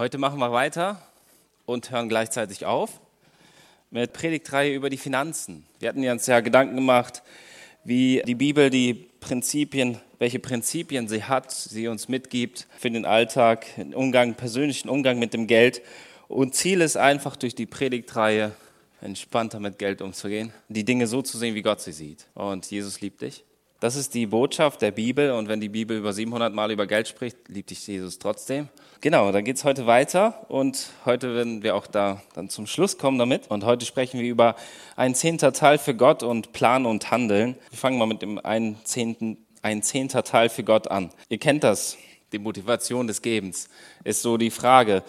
Heute machen wir weiter und hören gleichzeitig auf mit Predigtreihe über die Finanzen. Wir hatten uns ja Gedanken gemacht, wie die Bibel die Prinzipien, welche Prinzipien sie hat, sie uns mitgibt für den Alltag, den Umgang, persönlichen Umgang mit dem Geld. Und Ziel ist einfach durch die Predigtreihe entspannter mit Geld umzugehen, die Dinge so zu sehen, wie Gott sie sieht. Und Jesus liebt dich. Das ist die Botschaft der Bibel. Und wenn die Bibel über 700 Mal über Geld spricht, liebt dich Jesus trotzdem. Genau, dann geht's heute weiter. Und heute werden wir auch da dann zum Schluss kommen damit. Und heute sprechen wir über ein zehnter Teil für Gott und Plan und Handeln. Wir fangen mal mit dem einen zehnten, ein zehnter Teil für Gott an. Ihr kennt das. Die Motivation des Gebens ist so die Frage.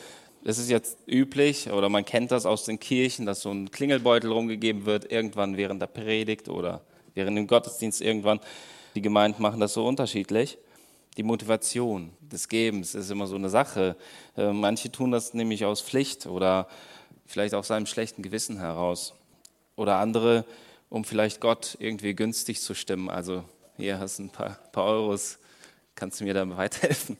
Es ist jetzt üblich oder man kennt das aus den Kirchen, dass so ein Klingelbeutel rumgegeben wird, irgendwann während der Predigt oder während dem Gottesdienst irgendwann. Die Gemeinden machen das so unterschiedlich. Die Motivation des Gebens ist immer so eine Sache. Äh, manche tun das nämlich aus Pflicht oder vielleicht aus seinem schlechten Gewissen heraus. Oder andere, um vielleicht Gott irgendwie günstig zu stimmen. Also hier hast du ein paar, paar Euros, kannst du mir da weiterhelfen?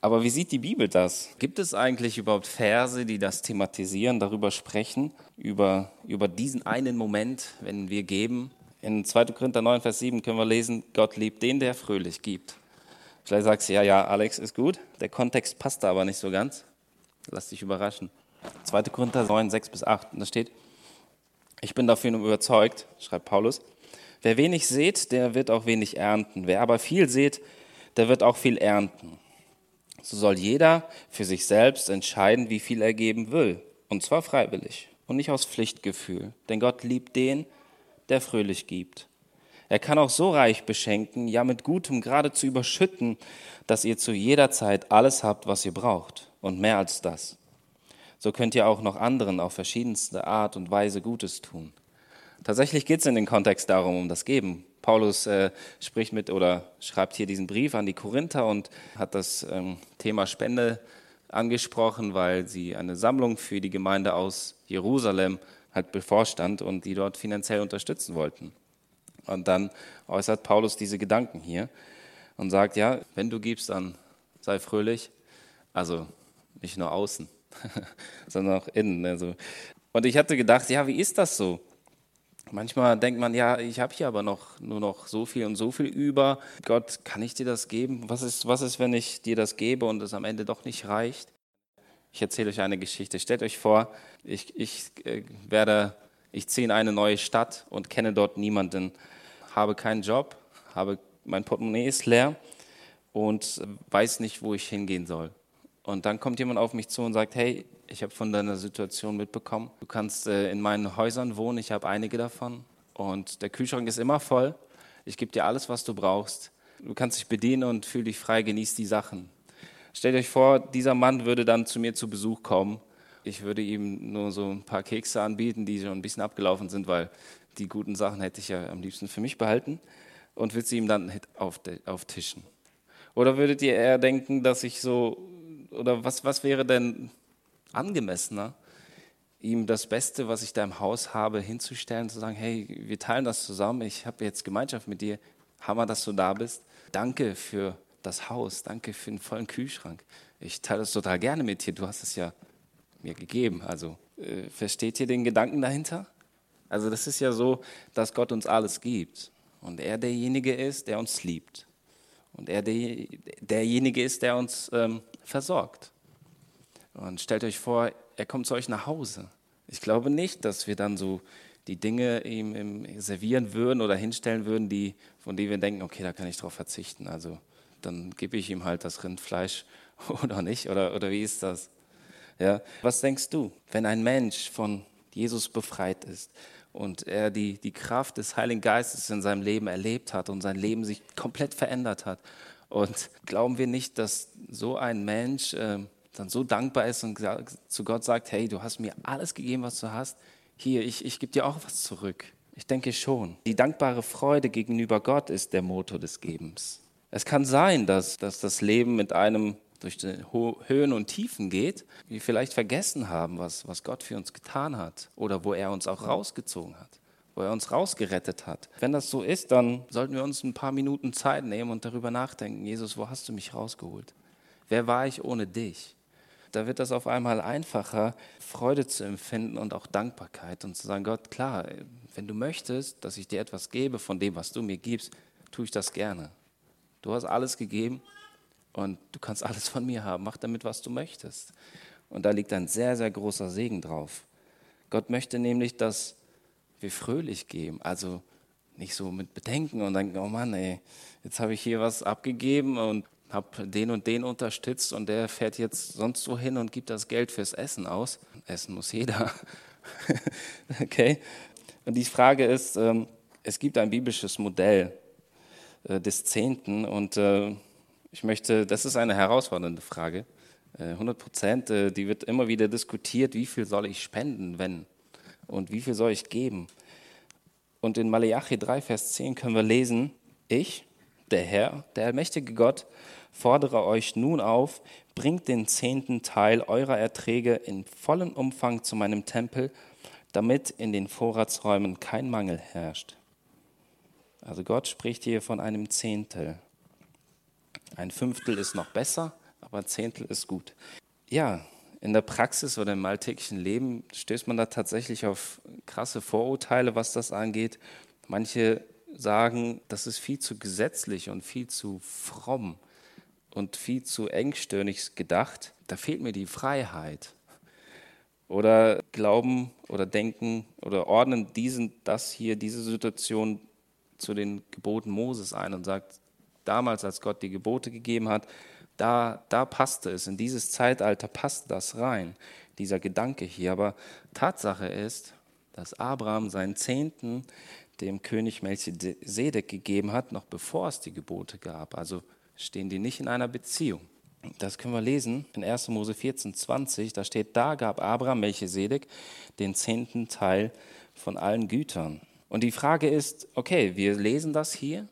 Aber wie sieht die Bibel das? Gibt es eigentlich überhaupt Verse, die das thematisieren, darüber sprechen, über, über diesen einen Moment, wenn wir geben, in 2. Korinther 9, Vers 7 können wir lesen, Gott liebt den, der fröhlich gibt. Vielleicht sagst du, ja, ja, Alex ist gut. Der Kontext passt da aber nicht so ganz. Lass dich überraschen. 2. Korinther 9, 6 bis 8. Und da steht, ich bin dafür überzeugt, schreibt Paulus, wer wenig sät, der wird auch wenig ernten. Wer aber viel sät, der wird auch viel ernten. So soll jeder für sich selbst entscheiden, wie viel er geben will. Und zwar freiwillig und nicht aus Pflichtgefühl. Denn Gott liebt den, der fröhlich gibt. Er kann auch so reich beschenken, ja mit Gutem geradezu überschütten, dass ihr zu jeder Zeit alles habt, was ihr braucht und mehr als das. So könnt ihr auch noch anderen auf verschiedenste Art und Weise Gutes tun. Tatsächlich geht es in den Kontext darum, um das Geben. Paulus äh, spricht mit oder schreibt hier diesen Brief an die Korinther und hat das ähm, Thema Spende angesprochen, weil sie eine Sammlung für die Gemeinde aus Jerusalem halt bevorstand und die dort finanziell unterstützen wollten. Und dann äußert Paulus diese Gedanken hier und sagt, ja, wenn du gibst, dann sei fröhlich. Also nicht nur außen, sondern auch innen. Also. Und ich hatte gedacht, ja, wie ist das so? Manchmal denkt man, ja, ich habe hier aber noch nur noch so viel und so viel über. Gott, kann ich dir das geben? Was ist, was ist, wenn ich dir das gebe und es am Ende doch nicht reicht? Ich erzähle euch eine Geschichte. Stellt euch vor, ich, ich äh, werde, ich ziehe in eine neue Stadt und kenne dort niemanden, habe keinen Job, habe mein Portemonnaie ist leer und weiß nicht, wo ich hingehen soll. Und dann kommt jemand auf mich zu und sagt, hey, ich habe von deiner Situation mitbekommen. Du kannst äh, in meinen Häusern wohnen, ich habe einige davon und der Kühlschrank ist immer voll. Ich gebe dir alles, was du brauchst. Du kannst dich bedienen und fühl dich frei, genieß die Sachen. Stellt euch vor, dieser Mann würde dann zu mir zu Besuch kommen. Ich würde ihm nur so ein paar Kekse anbieten, die schon ein bisschen abgelaufen sind, weil die guten Sachen hätte ich ja am liebsten für mich behalten und würde sie ihm dann auftischen. Oder würdet ihr eher denken, dass ich so, oder was, was wäre denn angemessener, ihm das Beste, was ich da im Haus habe, hinzustellen, zu sagen, hey, wir teilen das zusammen, ich habe jetzt Gemeinschaft mit dir, Hammer, dass du da bist. Danke für das Haus, danke für den vollen Kühlschrank. Ich teile das total gerne mit dir, du hast es ja mir gegeben. Also äh, versteht ihr den Gedanken dahinter? Also das ist ja so, dass Gott uns alles gibt und er derjenige ist, der uns liebt und er der, derjenige ist, der uns ähm, versorgt. Und stellt euch vor, er kommt zu euch nach Hause. Ich glaube nicht, dass wir dann so die Dinge ihm, servieren würden oder hinstellen würden, die, von denen wir denken, okay, da kann ich drauf verzichten. Also dann gebe ich ihm halt das Rindfleisch oder nicht? Oder, oder wie ist das? Ja, was denkst du, wenn ein Mensch von Jesus befreit ist und er die, die Kraft des Heiligen Geistes in seinem Leben erlebt hat und sein Leben sich komplett verändert hat? Und glauben wir nicht, dass so ein Mensch äh, dann so dankbar ist und zu Gott sagt, hey, du hast mir alles gegeben, was du hast. Hier, ich, ich gebe dir auch was zurück. Ich denke schon. Die dankbare Freude gegenüber Gott ist der Motor des Gebens. Es kann sein, dass, dass das Leben mit einem durch die Höhen und Tiefen geht, wir vielleicht vergessen haben, was, was Gott für uns getan hat oder wo er uns auch rausgezogen hat, wo er uns rausgerettet hat. Wenn das so ist, dann sollten wir uns ein paar Minuten Zeit nehmen und darüber nachdenken, Jesus, wo hast du mich rausgeholt? Wer war ich ohne dich? da wird das auf einmal einfacher, Freude zu empfinden und auch Dankbarkeit und zu sagen, Gott, klar, wenn du möchtest, dass ich dir etwas gebe von dem, was du mir gibst, tue ich das gerne. Du hast alles gegeben und du kannst alles von mir haben. Mach damit, was du möchtest. Und da liegt ein sehr, sehr großer Segen drauf. Gott möchte nämlich, dass wir fröhlich geben. Also nicht so mit Bedenken und denken, oh Mann, ey, jetzt habe ich hier was abgegeben und habe den und den unterstützt und der fährt jetzt sonst wohin und gibt das Geld fürs Essen aus. Essen muss jeder. okay? Und die Frage ist, ähm, es gibt ein biblisches Modell des Zehnten und äh, ich möchte, das ist eine herausfordernde Frage. 100 äh, Prozent, die wird immer wieder diskutiert, wie viel soll ich spenden, wenn und wie viel soll ich geben. Und in Malachi 3, Vers 10 können wir lesen, ich, der Herr, der allmächtige Gott, fordere euch nun auf, bringt den zehnten Teil eurer Erträge in vollem Umfang zu meinem Tempel, damit in den Vorratsräumen kein Mangel herrscht. Also Gott spricht hier von einem Zehntel. Ein Fünftel ist noch besser, aber ein Zehntel ist gut. Ja, in der Praxis oder im alltäglichen Leben stößt man da tatsächlich auf krasse Vorurteile, was das angeht. Manche sagen, das ist viel zu gesetzlich und viel zu fromm und viel zu engstirnig gedacht. Da fehlt mir die Freiheit. Oder glauben oder denken oder ordnen diesen, das hier, diese Situation zu den Geboten Moses ein und sagt, damals, als Gott die Gebote gegeben hat, da, da passte es, in dieses Zeitalter passte das rein, dieser Gedanke hier. Aber Tatsache ist, dass Abraham seinen Zehnten dem König Melchisedek gegeben hat, noch bevor es die Gebote gab. Also stehen die nicht in einer Beziehung. Das können wir lesen in 1. Mose 14, 20. Da steht, da gab Abraham Melchisedek den zehnten Teil von allen Gütern. Und die Frage ist, okay, wir lesen das hier.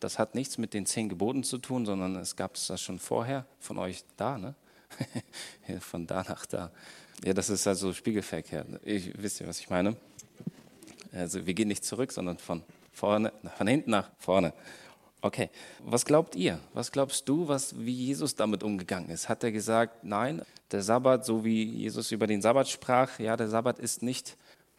Das hat nichts mit den zehn Geboten zu tun, sondern es gab es das schon vorher von euch da, ne? von da nach da. Ja, das ist also spiegelverkehrt. Ich, wisst ihr, was ich meine? Also wir gehen nicht zurück, sondern von vorne, von hinten nach vorne. Okay, was glaubt ihr? Was glaubst du, was, wie Jesus damit umgegangen ist? Hat er gesagt, nein, der Sabbat, so wie Jesus über den Sabbat sprach, ja, der Sabbat ist nicht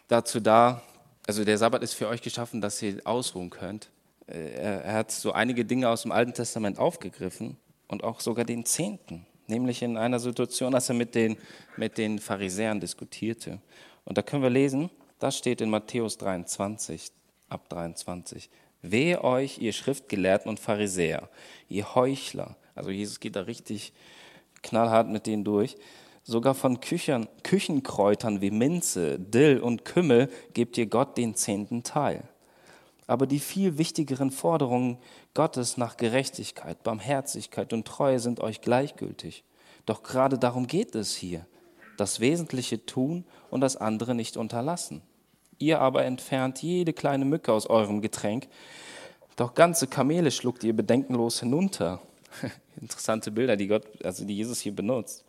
dazu da, also der Sabbat ist für euch geschaffen, dass ihr ausruhen könnt. Äh, er, hat so einige Dinge aus dem Alten Testament aufgegriffen und auch sogar den Zehnten, nämlich in einer Situation, als er mit den, mit den Pharisäern diskutierte. Und da können wir lesen, das steht in Matthäus 23, ab 23. Wehe euch, ihr Schriftgelehrten und Pharisäer, ihr Heuchler. Also Jesus geht da richtig knallhart mit denen durch. Sogar von Küchen, Küchenkräutern wie Minze, Dill und Kümmel gebt ihr Gott den zehnten Teil. Aber die viel wichtigeren Forderungen Gottes nach Gerechtigkeit, Barmherzigkeit und Treue sind euch gleichgültig. Doch gerade darum geht es hier. Das Wesentliche tun und das andere nicht unterlassen. Ihr aber entfernt jede kleine Mücke aus eurem Getränk, doch ganze Kamele schluckt ihr bedenkenlos hinunter. Interessante Bilder, die Gott, also die Jesus hier benutzt.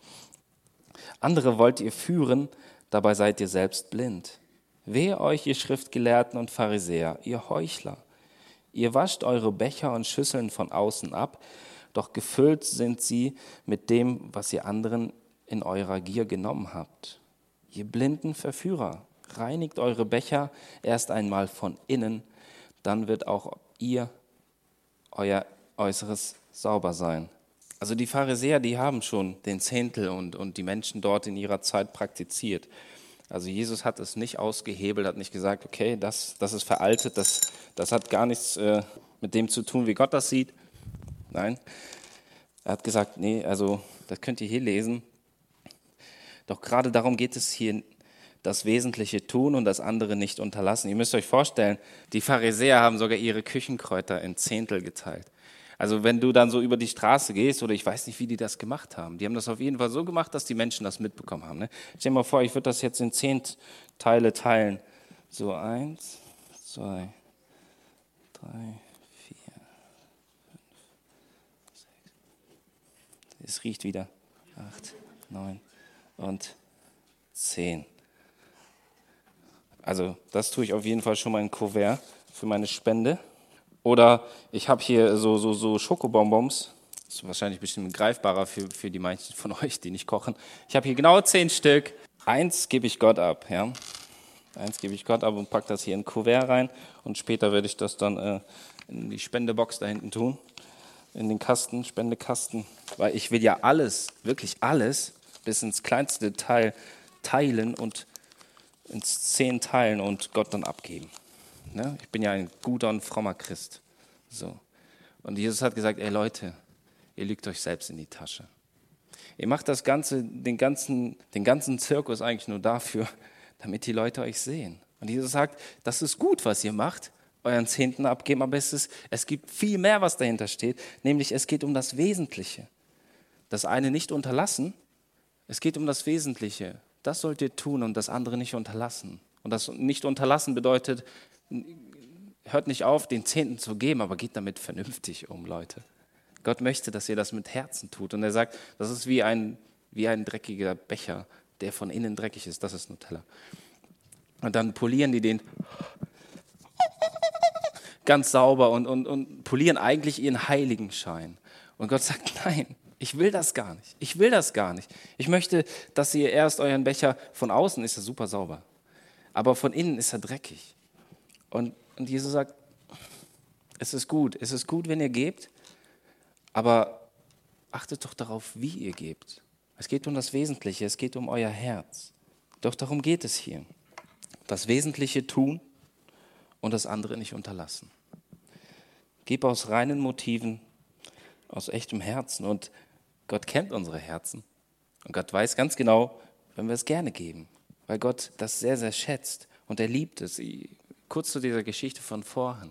Andere wollt ihr führen, dabei seid ihr selbst blind. Wehe euch, ihr Schriftgelehrten und Pharisäer, ihr Heuchler. Ihr wascht eure Becher und Schüsseln von außen ab, doch gefüllt sind sie mit dem, was ihr anderen in eurer Gier genommen habt. Ihr blinden Verführer, reinigt eure Becher erst einmal von innen, dann wird auch ihr, euer Äußeres sauber sein. Also die Pharisäer, die haben schon den Zehntel und, und die Menschen dort in ihrer Zeit praktiziert. Also Jesus hat es nicht ausgehebelt, hat nicht gesagt, okay, das, das ist veraltet, das, das hat gar nichts äh, mit dem zu tun, wie Gott das sieht. Nein, er hat gesagt, nee, also das könnt ihr hier lesen. Doch gerade darum geht es hier das Wesentliche tun und das andere nicht unterlassen. Ihr müsst euch vorstellen, die Pharisäer haben sogar ihre Küchenkräuter in Zehntel geteilt. Also wenn du dann so über die Straße gehst, oder ich weiß nicht, wie die das gemacht haben. Die haben das auf jeden Fall so gemacht, dass die Menschen das mitbekommen haben. Ne? Stell dir mal vor, ich würde das jetzt in zehn Teile teilen. So eins, zwei, drei, vier, fünf, sechs. Es riecht wieder. Acht, neun und zehn. Also das tue ich auf jeden Fall schon mal in Kuvert für meine Spende. Oder ich habe hier so, so, so Schokobonbons Das ist wahrscheinlich ein bisschen greifbarer für, für die meisten von euch, die nicht kochen. Ich habe hier genau zehn Stück. Eins gebe ich Gott ab. Ja? Eins gebe ich Gott ab und packe das hier in ein Kuvert rein. Und später werde ich das dann äh, in die Spendebox da hinten tun. In den Kasten, Spendekasten. Weil ich will ja alles, wirklich alles, bis ins kleinste Detail teilen und ins zehn teilen und Gott dann abgeben. Ne? Ich bin ja ein guter und frommer Christ. So. Und Jesus hat gesagt, ey Leute, ihr lügt euch selbst in die Tasche. Ihr macht das Ganze, den ganzen, den ganzen Zirkus eigentlich nur dafür, damit die Leute euch sehen. Und Jesus sagt, das ist gut, was ihr macht, euren Zehnten abgeben, aber es, ist, es gibt viel mehr, was dahinter steht, nämlich es geht um das Wesentliche. Das eine nicht unterlassen, es geht um das Wesentliche. Das sollt ihr tun und das andere nicht unterlassen. Und das nicht unterlassen bedeutet, hört nicht auf, den Zehnten zu geben, aber geht damit vernünftig um, Leute. Gott möchte, dass ihr das mit Herzen tut. Und er sagt, das ist wie ein, wie ein dreckiger Becher, der von innen dreckig ist. Das ist Nutella. Und dann polieren die den ganz sauber und, und, und polieren eigentlich ihren Heiligenschein. Und Gott sagt, nein, ich will das gar nicht. Ich will das gar nicht. Ich möchte, dass ihr erst euren Becher von außen ist er super sauber, aber von innen ist er dreckig. Und, und Jesus sagt, es ist gut, es ist gut, wenn ihr gebt, aber achtet doch darauf, wie ihr gebt. Es geht um das Wesentliche, es geht um euer Herz. Doch darum geht es hier. Das Wesentliche tun und das andere nicht unterlassen. Gib aus reinen Motiven, aus echtem Herzen. Und Gott kennt unsere Herzen. Und Gott weiß ganz genau, wenn wir es gerne geben, weil Gott das sehr, sehr schätzt und er liebt es. Kurz zu dieser Geschichte von vorhin.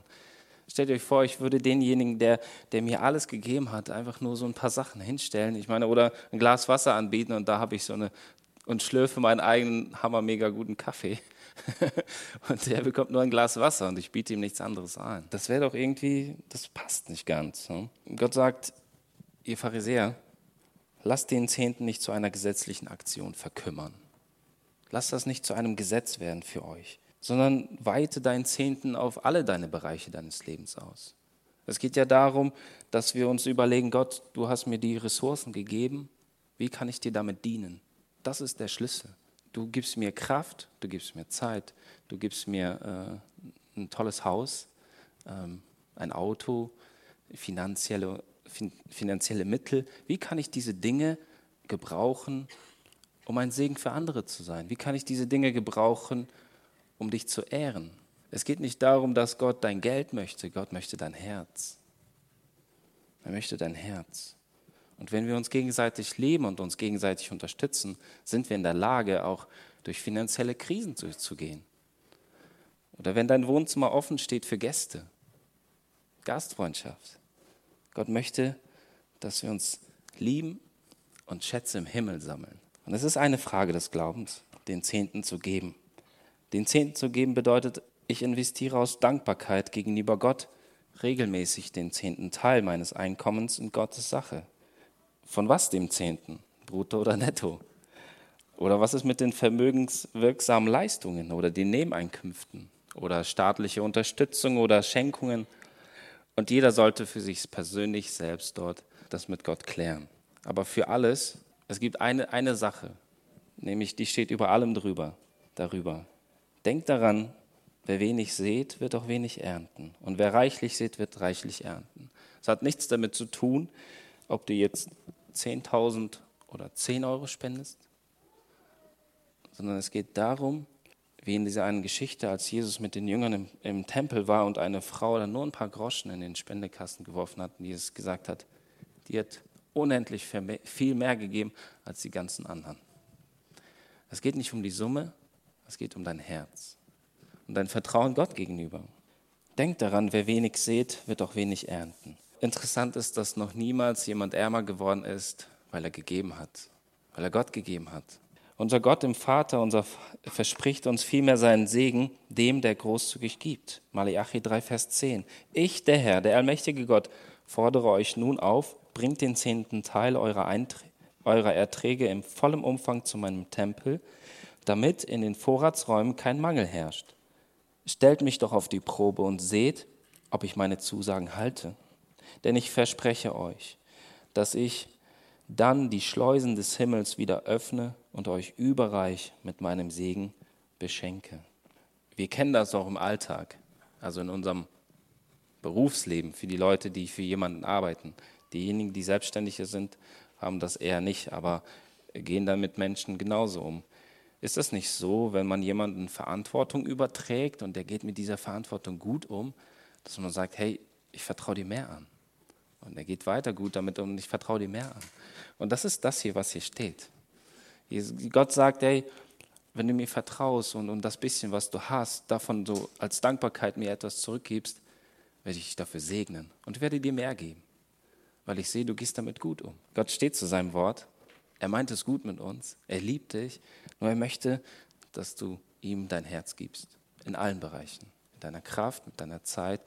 Stellt euch vor, ich würde denjenigen, der, der mir alles gegeben hat, einfach nur so ein paar Sachen hinstellen. Ich meine, oder ein Glas Wasser anbieten und da habe ich so eine und schlürfe meinen eigenen hammer guten Kaffee. und der bekommt nur ein Glas Wasser und ich biete ihm nichts anderes an. Das wäre doch irgendwie, das passt nicht ganz. Ne? Gott sagt, ihr Pharisäer, lasst den Zehnten nicht zu einer gesetzlichen Aktion verkümmern. Lasst das nicht zu einem Gesetz werden für euch sondern weite deinen Zehnten auf alle deine Bereiche deines Lebens aus. Es geht ja darum, dass wir uns überlegen, Gott, du hast mir die Ressourcen gegeben, wie kann ich dir damit dienen? Das ist der Schlüssel. Du gibst mir Kraft, du gibst mir Zeit, du gibst mir äh, ein tolles Haus, ähm, ein Auto, finanzielle, fin finanzielle Mittel. Wie kann ich diese Dinge gebrauchen, um ein Segen für andere zu sein? Wie kann ich diese Dinge gebrauchen, um dich zu ehren. Es geht nicht darum, dass Gott dein Geld möchte, Gott möchte dein Herz. Er möchte dein Herz. Und wenn wir uns gegenseitig leben und uns gegenseitig unterstützen, sind wir in der Lage, auch durch finanzielle Krisen durchzugehen. Oder wenn dein Wohnzimmer offen steht für Gäste. Gastfreundschaft. Gott möchte, dass wir uns lieben und Schätze im Himmel sammeln. Und es ist eine Frage des Glaubens, den Zehnten zu geben. Den Zehnten zu geben bedeutet, ich investiere aus Dankbarkeit gegenüber Gott regelmäßig den zehnten Teil meines Einkommens in Gottes Sache. Von was dem Zehnten? Brutto oder netto? Oder was ist mit den vermögenswirksamen Leistungen oder den Nebeneinkünften oder staatliche Unterstützung oder Schenkungen? Und jeder sollte für sich persönlich selbst dort das mit Gott klären. Aber für alles, es gibt eine, eine Sache, nämlich die steht über allem drüber, darüber. Denkt daran, wer wenig sät, wird auch wenig ernten. Und wer reichlich sät, wird reichlich ernten. Es hat nichts damit zu tun, ob du jetzt 10.000 oder 10 Euro spendest, sondern es geht darum, wie in dieser einen Geschichte, als Jesus mit den Jüngern im, im Tempel war und eine Frau dann nur ein paar Groschen in den Spendekasten geworfen hat und Jesus gesagt hat, die hat unendlich viel mehr gegeben als die ganzen anderen. Es geht nicht um die Summe, es geht um dein Herz und dein Vertrauen Gott gegenüber. Denk daran, wer wenig sät, wird auch wenig ernten. Interessant ist, dass noch niemals jemand ärmer geworden ist, weil er gegeben hat, weil er Gott gegeben hat. Unser Gott im Vater, unser verspricht uns vielmehr seinen Segen dem, der großzügig gibt. Malachi 3, Vers 10. Ich, der Herr, der allmächtige Gott, fordere euch nun auf, bringt den zehnten Teil eurer, eurer Erträge im vollen Umfang zu meinem Tempel, damit in den Vorratsräumen kein Mangel herrscht. Stellt mich doch auf die Probe und seht, ob ich meine Zusagen halte. Denn ich verspreche euch, dass ich dann die Schleusen des Himmels wieder öffne und euch überreich mit meinem Segen beschenke. Wir kennen das auch im Alltag, also in unserem Berufsleben, für die Leute, die für jemanden arbeiten. Diejenigen, die Selbstständige sind, haben das eher nicht, aber gehen dann mit Menschen genauso um. Ist das nicht so, wenn man jemanden Verantwortung überträgt und der geht mit dieser Verantwortung gut um, dass man sagt, hey, ich vertraue dir mehr an. Und er geht weiter gut damit um und ich vertraue dir mehr an. Und das ist das hier, was hier steht. Gott sagt, hey, wenn du mir vertraust und, und das bisschen, was du hast, davon so als Dankbarkeit mir etwas zurückgibst, werde ich dich dafür segnen und werde dir mehr geben, weil ich sehe, du gehst damit gut um. Gott steht zu seinem Wort. Er meint es gut mit uns. Er liebt dich. Nur er möchte, dass du ihm dein Herz gibst. In allen Bereichen. Mit deiner Kraft, mit deiner Zeit,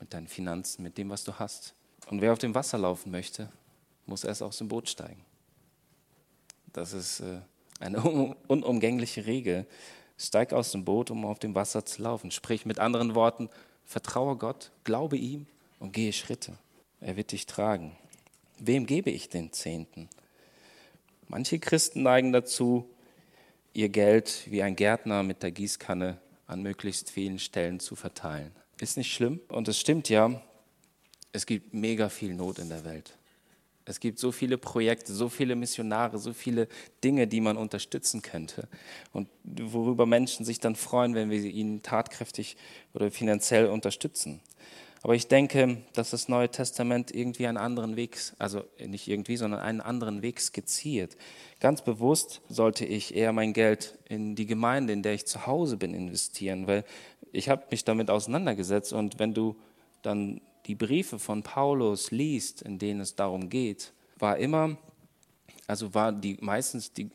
mit deinen Finanzen, mit dem, was du hast. Und wer auf dem Wasser laufen möchte, muss erst aus dem Boot steigen. Das ist äh, eine unumgängliche Regel. Steig aus dem Boot, um auf dem Wasser zu laufen. Sprich mit anderen Worten, vertraue Gott, glaube ihm und gehe Schritte. Er wird dich tragen. Wem gebe ich den Zehnten? Manche Christen neigen dazu, ihr Geld wie ein Gärtner mit der Gießkanne an möglichst vielen Stellen zu verteilen. Ist nicht schlimm. Und es stimmt ja, es gibt mega viel Not in der Welt. Es gibt so viele Projekte, so viele Missionare, so viele Dinge, die man unterstützen könnte und worüber Menschen sich dann freuen, wenn wir ihnen tatkräftig oder finanziell unterstützen. Aber ich denke, dass das Neue Testament irgendwie einen anderen Weg, also nicht irgendwie, sondern einen anderen Weg skizziert. Ganz bewusst sollte ich eher mein Geld in die Gemeinde, in der ich zu Hause bin, investieren, weil ich habe mich damit auseinandergesetzt und wenn du dann die Briefe von Paulus liest, in denen es darum geht, war immer, also war die meistens die,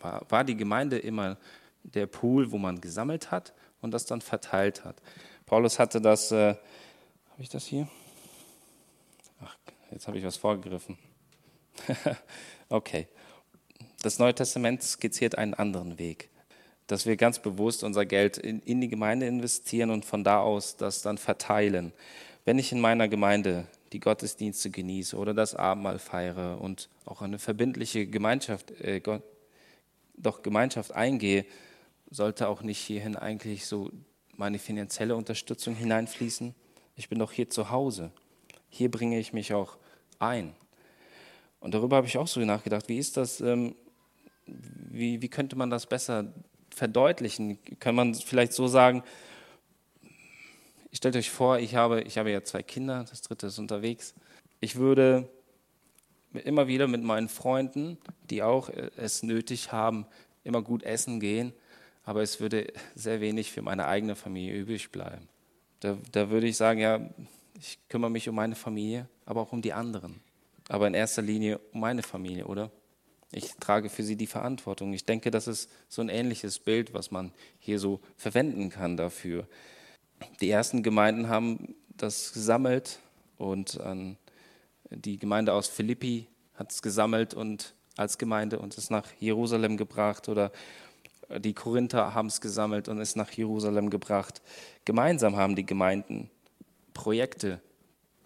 war, war die Gemeinde immer der Pool, wo man gesammelt hat und das dann verteilt hat. Paulus hatte das, äh, habe ich das hier? Ach, jetzt habe ich was vorgegriffen. okay. Das Neue Testament skizziert einen anderen Weg, dass wir ganz bewusst unser Geld in, in die Gemeinde investieren und von da aus das dann verteilen wenn ich in meiner Gemeinde die Gottesdienste genieße oder das Abendmahl feiere und auch eine verbindliche Gemeinschaft, äh, Gott, doch Gemeinschaft eingehe, sollte auch nicht hierhin eigentlich so meine finanzielle Unterstützung hineinfließen. Ich bin doch hier zu Hause. Hier bringe ich mich auch ein. Und darüber habe ich auch so nachgedacht, wie ist das, ähm, wie, wie könnte man das besser verdeutlichen? Kann man vielleicht so sagen, Stellt euch vor, ich habe, ich habe ja zwei Kinder, das dritte ist unterwegs. Ich würde immer wieder mit meinen Freunden, die auch äh, es nötig haben, immer gut essen gehen, aber es würde sehr wenig für meine eigene Familie übrig bleiben. Da, da würde ich sagen, ja, ich kümmere mich um meine Familie, aber auch um die anderen. Aber in erster Linie um meine Familie, oder? Ich trage für sie die Verantwortung. Ich denke, das ist so ein ähnliches Bild, was man hier so verwenden kann dafür. Die ersten Gemeinden haben das gesammelt und die Gemeinde aus Philippi hat es gesammelt und als Gemeinde und es nach Jerusalem gebracht oder die Korinther haben es gesammelt und es nach Jerusalem gebracht. Gemeinsam haben die Gemeinden Projekte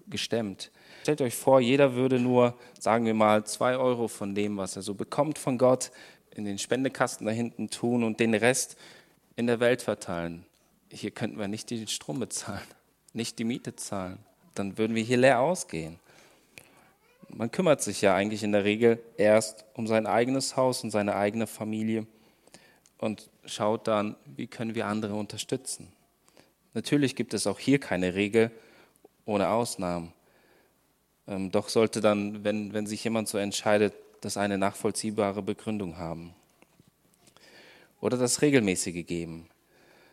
gestemmt. Stellt euch vor, jeder würde nur, sagen wir mal, zwei Euro von dem, was er so bekommt von Gott, in den Spendekasten da hinten tun und den Rest in der Welt verteilen hier könnten wir nicht den Strom bezahlen, nicht die Miete zahlen. Dann würden wir hier leer ausgehen. Man kümmert sich ja eigentlich in der Regel erst um sein eigenes Haus und seine eigene Familie und schaut dann, wie können wir andere unterstützen. Natürlich gibt es auch hier keine Regel ohne Ausnahmen. Ähm, doch sollte dann, wenn, wenn sich jemand so entscheidet, das eine nachvollziehbare Begründung haben. Oder das regelmäßige Geben.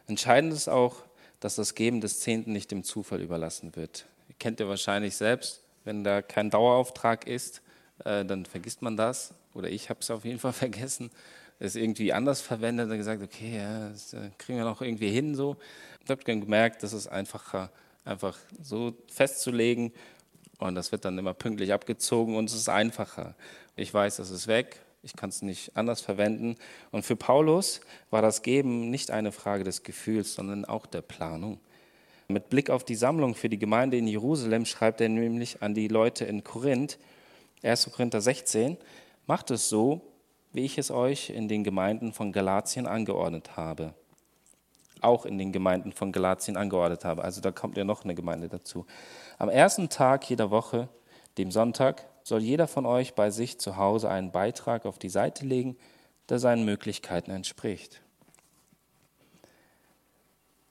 Entscheidend ist auch, dass das Geben des Zehnten nicht dem Zufall überlassen wird. Kennt ihr wahrscheinlich selbst, wenn da kein Dauerauftrag ist, äh, dann vergisst man das. Oder ich habe es auf jeden Fall vergessen, es irgendwie anders verwendet und gesagt, okay, ja, das äh, kriegen wir noch irgendwie hin so. Ich habe gemerkt, das ist einfacher, einfach so festzulegen und das wird dann immer pünktlich abgezogen und es ist einfacher. Ich weiß, das ist weg, ich kann es nicht anders verwenden. Und für Paulus war das Geben nicht eine Frage des Gefühls, sondern auch der Planung. Mit Blick auf die Sammlung für die Gemeinde in Jerusalem schreibt er nämlich an die Leute in Korinth, 1. Korinther 16, macht es so, wie ich es euch in den Gemeinden von Galatien angeordnet habe. Auch in den Gemeinden von Galatien angeordnet habe. Also da kommt ja noch eine Gemeinde dazu. Am ersten Tag jeder Woche, dem Sonntag, soll jeder von euch bei sich zu Hause einen Beitrag auf die Seite legen, der seinen Möglichkeiten entspricht.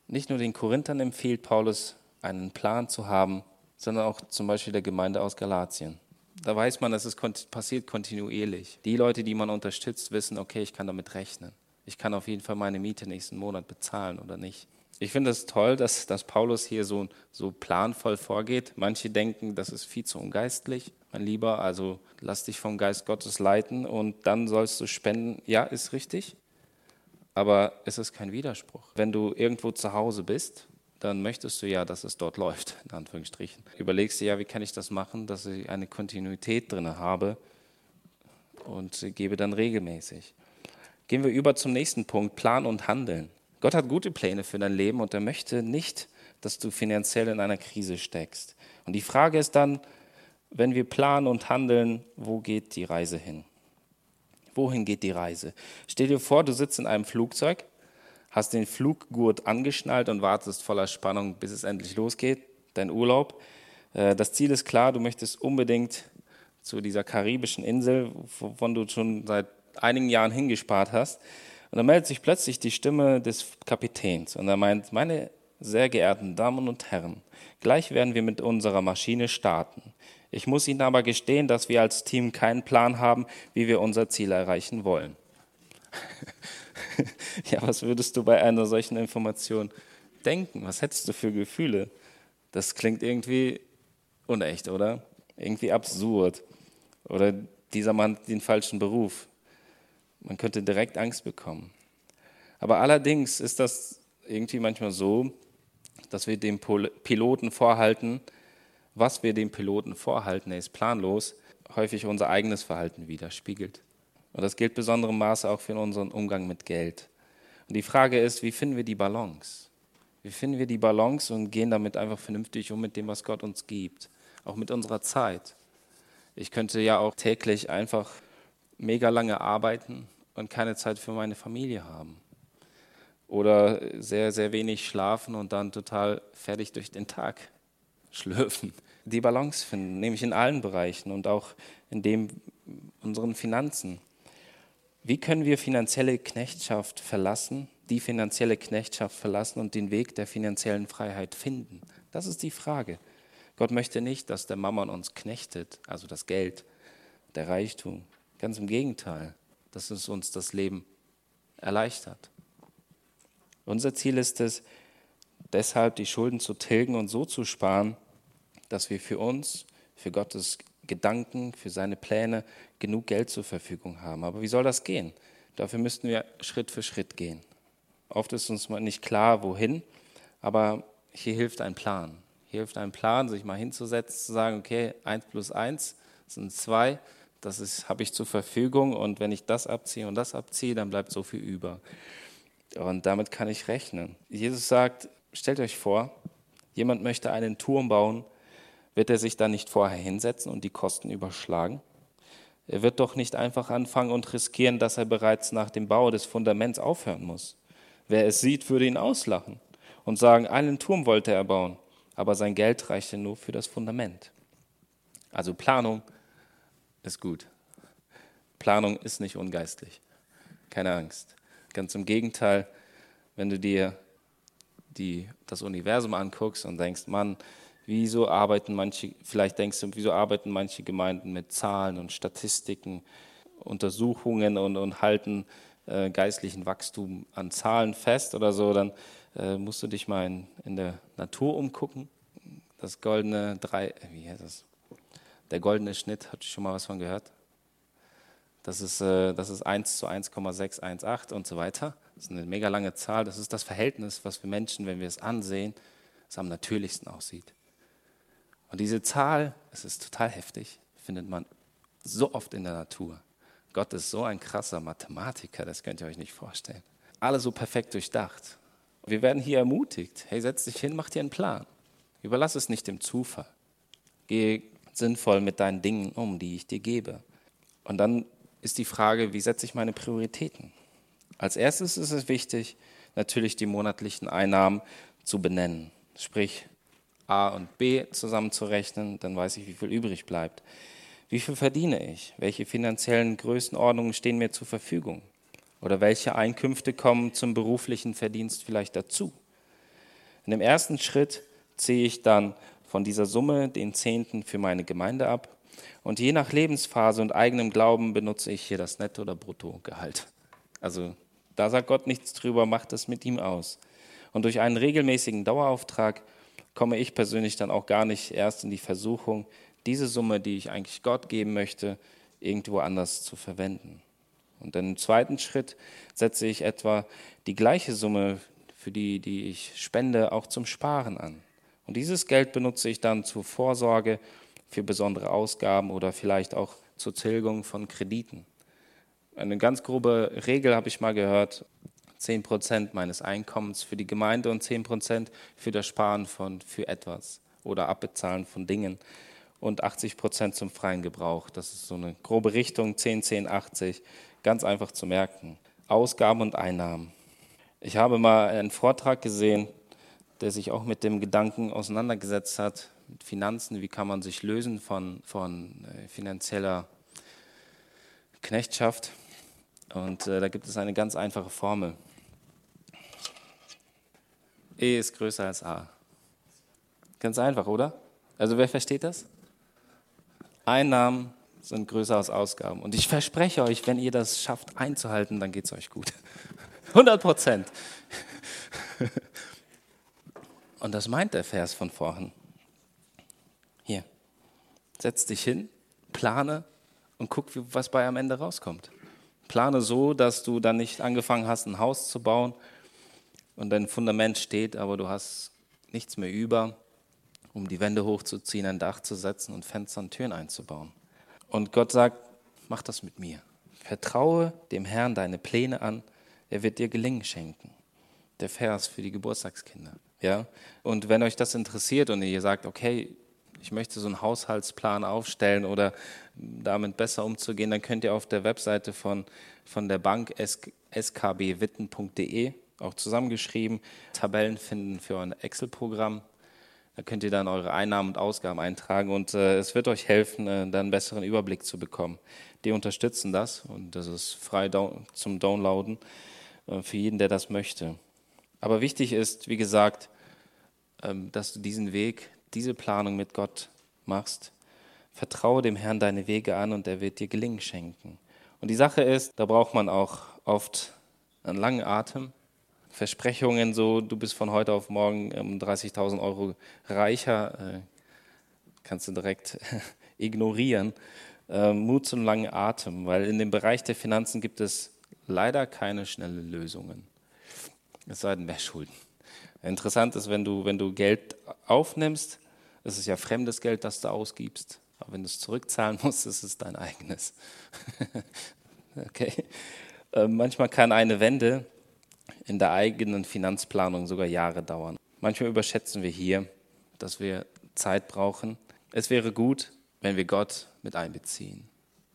Nicht nur den Korinthern empfiehlt Paulus, einen Plan zu haben, sondern auch zum Beispiel der Gemeinde aus Galatien. Da weiß man, dass es passiert kontinuierlich. Die Leute, die man unterstützt, wissen, okay, ich kann damit rechnen. Ich kann auf jeden Fall meine Miete nächsten Monat bezahlen oder nicht. Ich finde es das toll, dass, dass Paulus hier so, so planvoll vorgeht. Manche denken, das ist viel zu ungeistlich. Mein Lieber, also lass dich vom Geist Gottes leiten und dann sollst du spenden. Ja, ist richtig. Aber es ist kein Widerspruch. Wenn du irgendwo zu Hause bist dann möchtest du ja, dass es dort läuft, in Anführungsstrichen. Überlegst du ja, wie kann ich das machen, dass ich eine Kontinuität drin habe und gebe dann regelmäßig. Gehen wir über zum nächsten Punkt, Plan und Handeln. Gott hat gute Pläne für dein Leben und er möchte nicht, dass du finanziell in einer Krise steckst. Und die Frage ist dann, wenn wir planen und handeln, wo geht die Reise hin? Wohin geht die Reise? Stell dir vor, du sitzt in einem Flugzeug hast den Fluggurt angeschnallt und wartest voller Spannung, bis es endlich losgeht, dein Urlaub. Äh, das Ziel ist klar, du möchtest unbedingt zu dieser karibischen Insel, wovon du schon seit einigen Jahren hingespart hast. Und dann meldet sich plötzlich die Stimme des Kapitäns und er meint, meine sehr geehrten Damen und Herren, gleich werden wir mit unserer Maschine starten. Ich muss Ihnen aber gestehen, dass wir als Team keinen Plan haben, wie wir unser Ziel erreichen wollen. ja, was würdest du bei einer solchen Information denken? Was hättest du für Gefühle? Das klingt irgendwie unecht, oder? Irgendwie absurd. Oder dieser Mann hat den falschen Beruf. Man könnte direkt Angst bekommen. Aber allerdings ist das irgendwie manchmal so, dass wir dem Piloten vorhalten, was wir dem Piloten vorhalten, er ist planlos, häufig unser eigenes Verhalten widerspiegelt. Und das gilt besonderem Maße auch für unseren Umgang mit Geld. Und die Frage ist, wie finden wir die Balance? Wie finden wir die Balance und gehen damit einfach vernünftig um mit dem, was Gott uns gibt? Auch mit unserer Zeit. Ich könnte ja auch täglich einfach mega lange arbeiten und keine Zeit für meine Familie haben. Oder sehr, sehr wenig schlafen und dann total fertig durch den Tag schlürfen. Die Balance finden, nämlich in allen Bereichen und auch in dem unseren Finanzen. Wie können wir finanzielle Knechtschaft verlassen, die finanzielle Knechtschaft verlassen und den Weg der finanziellen Freiheit finden? Das ist die Frage. Gott möchte nicht, dass der Mammon uns knechtet, also das Geld, der Reichtum. Ganz im Gegenteil, dass es uns das Leben erleichtert. Unser Ziel ist es, deshalb die Schulden zu tilgen und so zu sparen, dass wir für uns, für Gottes Gedanken, für seine Pläne genug Geld zur Verfügung haben. Aber wie soll das gehen? Dafür müssten wir Schritt für Schritt gehen. Oft ist uns nicht klar, wohin, aber hier hilft ein Plan. Hier hilft ein Plan, sich mal hinzusetzen, zu sagen, okay, 1 plus 1 sind 2, das habe ich zur Verfügung und wenn ich das abziehe und das abziehe, dann bleibt so viel über. Und damit kann ich rechnen. Jesus sagt, stellt euch vor, jemand möchte einen Turm bauen, wird er sich dann nicht vorher hinsetzen und die Kosten überschlagen? Er wird doch nicht einfach anfangen und riskieren, dass er bereits nach dem Bau des Fundaments aufhören muss. Wer es sieht, würde ihn auslachen und sagen, einen Turm wollte er bauen, aber sein Geld reichte nur für das Fundament. Also Planung ist gut. Planung ist nicht ungeistlich. Keine Angst. Ganz im Gegenteil, wenn du dir die, das Universum anguckst und denkst, Mann, Wieso arbeiten manche, vielleicht denkst du, wieso arbeiten manche Gemeinden mit Zahlen und Statistiken, Untersuchungen und, und halten äh, geistlichen Wachstum an Zahlen fest oder so, dann äh, musst du dich mal in, in der Natur umgucken. Das goldene drei, äh, wie heißt das? Der goldene Schnitt, hast du schon mal was von gehört? Das ist, äh, das ist 1 zu 1,618 und so weiter. Das ist eine mega lange Zahl. Das ist das Verhältnis, was wir Menschen, wenn wir es ansehen, es am natürlichsten aussieht. Und diese Zahl, es ist total heftig, findet man so oft in der Natur. Gott ist so ein krasser Mathematiker, das könnt ihr euch nicht vorstellen. Alle so perfekt durchdacht. Wir werden hier ermutigt, hey, setz dich hin, mach dir einen Plan. Überlass es nicht dem Zufall. Geh sinnvoll mit deinen Dingen um, die ich dir gebe? Und dann ist die Frage, wie setze ich meine Prioritäten? Als erstes ist es wichtig, natürlich die monatlichen Einnahmen zu benennen. Sprich, A und B zusammenzurechnen, dann weiß ich, wie viel übrig bleibt. Wie viel verdiene ich? Welche finanziellen Größenordnungen stehen mir zur Verfügung? Oder welche Einkünfte kommen zum beruflichen Verdienst vielleicht dazu? In dem ersten Schritt ziehe ich dann von dieser Summe den Zehnten für meine Gemeinde ab. Und je nach Lebensphase und eigenem Glauben benutze ich hier das Netto- oder Bruttogehalt. Also da sagt Gott nichts drüber, macht es mit ihm aus. Und durch einen regelmäßigen Dauerauftrag komme ich persönlich dann auch gar nicht erst in die Versuchung, diese Summe, die ich eigentlich Gott geben möchte, irgendwo anders zu verwenden. Und im zweiten Schritt setze ich etwa die gleiche Summe, für die, die ich spende, auch zum Sparen an. Und dieses Geld benutze ich dann zur Vorsorge für besondere Ausgaben oder vielleicht auch zur Tilgung von Krediten. Eine ganz grobe Regel habe ich mal gehört, 10 Prozent meines Einkommens für die Gemeinde und 10 Prozent für das Sparen von, für etwas oder Abbezahlen von Dingen und 80 Prozent zum freien Gebrauch. Das ist so eine grobe Richtung, 10, 10, 80, ganz einfach zu merken. Ausgaben und Einnahmen. Ich habe mal einen Vortrag gesehen, der sich auch mit dem Gedanken auseinandergesetzt hat, mit Finanzen, wie kann man sich lösen von, von äh, finanzieller Knechtschaft. Und äh, da gibt es eine ganz einfache Formel. E ist größer als A. Ganz einfach, oder? Also wer versteht das? Einnahmen sind größer als Ausgaben. Und ich verspreche euch, wenn ihr das schafft einzuhalten, dann geht es euch gut. 100 Prozent. Und das meint der Vers von vorhin. Hier, setz dich hin, plane und guck, was bei am Ende rauskommt. Plane so, dass du dann nicht angefangen hast, ein Haus zu bauen und dein Fundament steht, aber du hast nichts mehr über, um die Wände hochzuziehen, ein Dach zu setzen und Fenster und Türen einzubauen. Und Gott sagt, mach das mit mir. Vertraue dem Herrn deine Pläne an, er wird dir Gelingen schenken. Der Vers für die Geburtstagskinder. Ja? Und wenn euch das interessiert und ihr sagt, okay, ich möchte so einen Haushaltsplan aufstellen oder damit besser umzugehen, dann könnt ihr auf der Webseite von, von der Bank skbwitten.de auch zusammengeschrieben, Tabellen finden für ein Excel-Programm. Da könnt ihr dann eure Einnahmen und Ausgaben eintragen und äh, es wird euch helfen, äh, dann einen besseren Überblick zu bekommen. Die unterstützen das und das ist frei down zum Downloaden äh, für jeden, der das möchte. Aber wichtig ist, wie gesagt, ähm, dass du diesen Weg, diese Planung mit Gott machst. Vertraue dem Herrn deine Wege an und er wird dir Gelingen schenken. Und die Sache ist, da braucht man auch oft einen langen Atem, Versprechungen, so du bist von heute auf morgen um 30.000 Euro reicher, äh, kannst du direkt ignorieren. Äh, Mut zum langen Atem, weil in dem Bereich der Finanzen gibt es leider keine schnellen Lösungen. Es sei denn, mehr Schulden. Interessant ist, wenn du, wenn du Geld aufnimmst, es ist ja fremdes Geld, das du ausgibst. Aber wenn du es zurückzahlen musst, ist es dein eigenes. okay. Äh, manchmal kann eine Wende in der eigenen Finanzplanung sogar Jahre dauern. Manchmal überschätzen wir hier, dass wir Zeit brauchen. Es wäre gut, wenn wir Gott mit einbeziehen.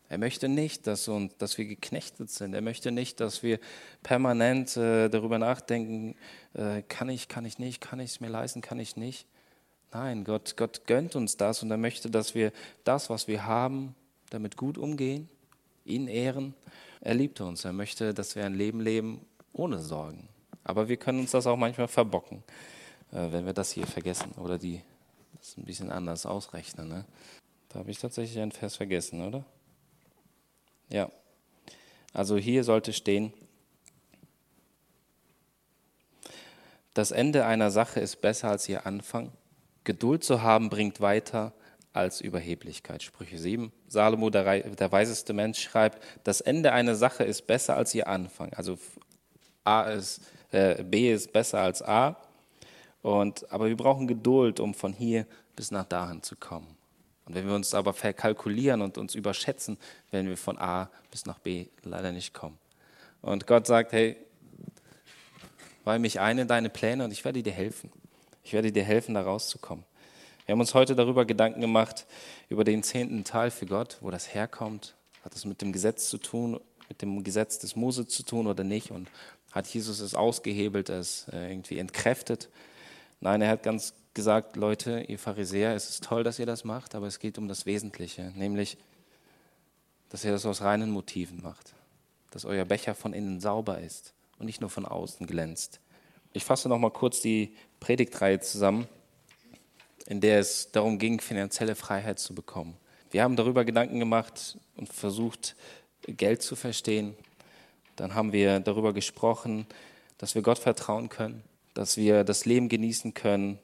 Er möchte nicht, dass, uns, dass wir geknechtet sind. Er möchte nicht, dass wir permanent äh, darüber nachdenken, äh, kann ich, kann ich nicht, kann ich es mir leisten, kann ich nicht. Nein, Gott, Gott gönnt uns das und er möchte, dass wir das, was wir haben, damit gut umgehen, ihn ehren. Er liebt uns. Er möchte, dass wir ein Leben leben ohne Sorgen. Aber wir können uns das auch manchmal verbocken, äh, wenn wir das hier vergessen oder die das ein bisschen anders ausrechnen. Ne? Da habe ich tatsächlich einen Vers vergessen, oder? Ja. Also hier sollte stehen, das Ende einer Sache ist besser als ihr Anfang. Geduld zu haben bringt weiter als Überheblichkeit. Sprüche 7. Salomo, der, der weiseste Mensch, schreibt, das Ende einer Sache ist besser als ihr Anfang. Also A ist, äh, B ist besser als A. Und, aber wir brauchen Geduld, um von hier bis nach dahin zu kommen. Und wenn wir uns aber verkalkulieren und uns überschätzen, werden wir von A bis nach B leider nicht kommen. Und Gott sagt, hey, weih mich ein in deine Pläne und ich werde dir helfen. Ich werde dir helfen, da rauszukommen. Wir haben uns heute darüber Gedanken gemacht, über den zehnten Teil für Gott, wo das herkommt. Hat es mit dem Gesetz zu tun, mit dem Gesetz des Mose zu tun oder nicht? Und hat Jesus es ausgehebelt, es äh, irgendwie entkräftet? Nein, er hat ganz gesagt, Leute, ihr Pharisäer, es ist toll, dass ihr das macht, aber es geht um das Wesentliche, nämlich, dass ihr das aus reinen Motiven macht, dass euer Becher von innen sauber ist und nicht nur von außen glänzt. Ich fasse noch mal kurz die Predigtreihe zusammen in der es darum ging, finanzielle Freiheit zu bekommen. Wir haben darüber Gedanken gemacht und versucht, Geld zu verstehen. Dann haben wir darüber gesprochen, dass wir Gott vertrauen können, dass wir das Leben genießen können,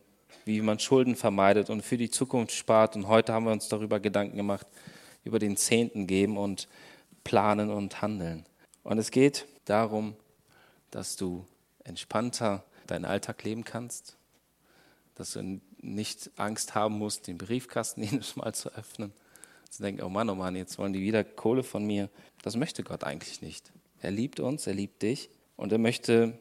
wie man Schulden vermeidet und für die Zukunft spart. Und heute haben wir uns darüber Gedanken gemacht, über den Zehnten geben und planen und handeln. Und es geht darum, dass du entspannter deinen Alltag leben kannst, dass du nicht Angst haben musst, den Briefkasten jedes Mal zu öffnen. Zu denken, oh Mann, oh Mann, jetzt wollen die wieder Kohle von mir. Das möchte Gott eigentlich nicht. Er liebt uns, er liebt dich und er möchte,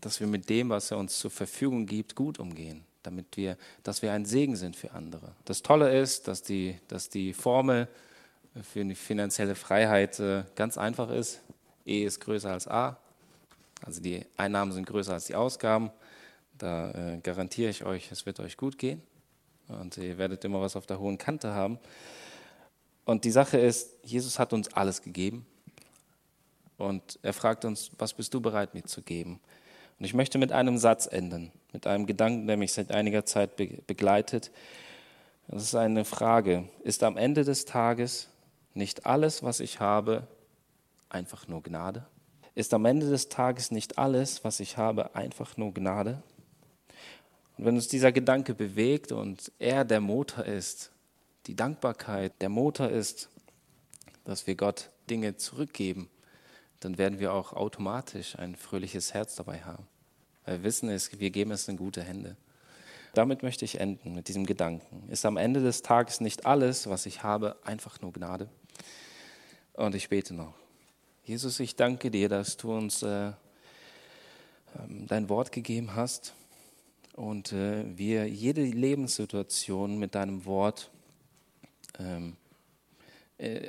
dass wir mit dem, was er uns zur Verfügung gibt, gut umgehen, damit wir, dass wir ein Segen sind für andere. Das Tolle ist, dass die, dass die Formel für eine finanzielle Freiheit äh, ganz einfach ist. E ist größer als A. Also die Einnahmen sind größer als die Ausgaben. Da äh, garantiere ich euch, es wird euch gut gehen und ihr werdet immer was auf der hohen Kante haben. Und die Sache ist, Jesus hat uns alles gegeben und er fragt uns, was bist du bereit mir zu geben? Und ich möchte mit einem Satz enden, mit einem Gedanken, der mich seit einiger Zeit be begleitet. Das ist eine Frage. Ist am Ende des Tages nicht alles, was ich habe, einfach nur Gnade? Ist am Ende des Tages nicht alles, was ich habe, einfach nur Gnade? Und wenn uns dieser Gedanke bewegt und er der Motor ist, die Dankbarkeit der Motor ist, dass wir Gott Dinge zurückgeben, dann werden wir auch automatisch ein fröhliches Herz dabei haben. Weil wir wissen es, wir geben es in gute Hände. Damit möchte ich enden, mit diesem Gedanken. Ist am Ende des Tages nicht alles, was ich habe, einfach nur Gnade? Und ich bete noch. Jesus, ich danke dir, dass du uns äh, ähm, dein Wort gegeben hast und äh, wir jede Lebenssituation mit deinem Wort ähm, äh,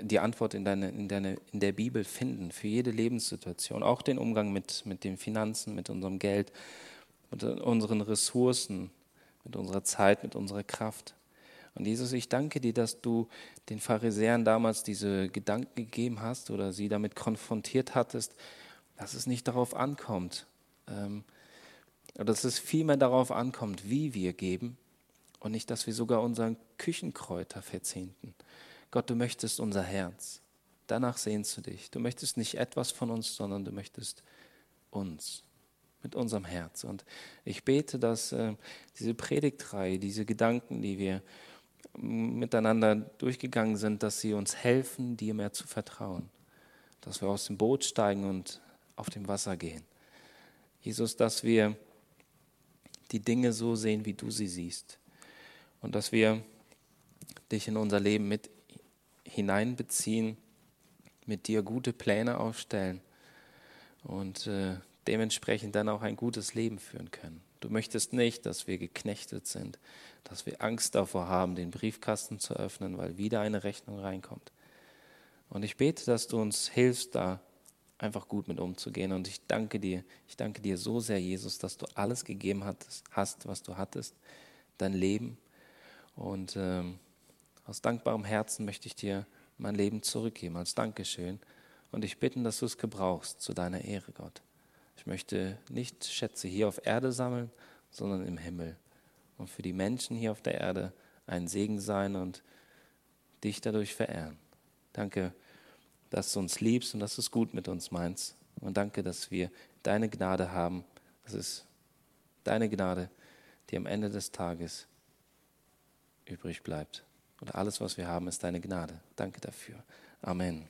die Antwort in, deine, in, deine, in der Bibel finden, für jede Lebenssituation, auch den Umgang mit, mit den Finanzen, mit unserem Geld, mit unseren Ressourcen, mit unserer Zeit, mit unserer Kraft. Und Jesus, ich danke dir, dass du den Pharisäern damals diese Gedanken gegeben hast oder sie damit konfrontiert hattest, dass es nicht darauf ankommt, ähm, dass es vielmehr darauf ankommt, wie wir geben und nicht, dass wir sogar unseren Küchenkräuter verzehnten. Gott, du möchtest unser Herz. Danach sehnst du dich. Du möchtest nicht etwas von uns, sondern du möchtest uns mit unserem Herz. Und ich bete, dass äh, diese Predigtreihe, diese Gedanken, die wir miteinander durchgegangen sind, dass sie uns helfen, dir mehr zu vertrauen. Dass wir aus dem Boot steigen und auf dem Wasser gehen. Jesus, dass wir die Dinge so sehen, wie du sie siehst. Und dass wir dich in unser Leben mit hineinbeziehen, mit dir gute Pläne aufstellen und äh, dementsprechend dann auch ein gutes Leben führen können. Du möchtest nicht, dass wir geknechtet sind, dass wir Angst davor haben, den Briefkasten zu öffnen, weil wieder eine Rechnung reinkommt. Und ich bete, dass du uns hilfst, da einfach gut mit umzugehen. Und ich danke dir, ich danke dir so sehr, Jesus, dass du alles gegeben hast, was du hattest, dein Leben. Und ähm, aus dankbarem Herzen möchte ich dir mein Leben zurückgeben als Dankeschön. Und ich bitte, dass du es gebrauchst zu deiner Ehre, Gott. Ich möchte nicht Schätze hier auf Erde sammeln, sondern im Himmel. Und für die Menschen hier auf der Erde ein Segen sein und dich dadurch verehren. Danke dass du uns liebst und dass du es gut mit uns meinst. Und danke, dass wir deine Gnade haben. Das ist deine Gnade, die am Ende des Tages übrig bleibt. Und alles, was wir haben, ist deine Gnade. Danke dafür. Amen.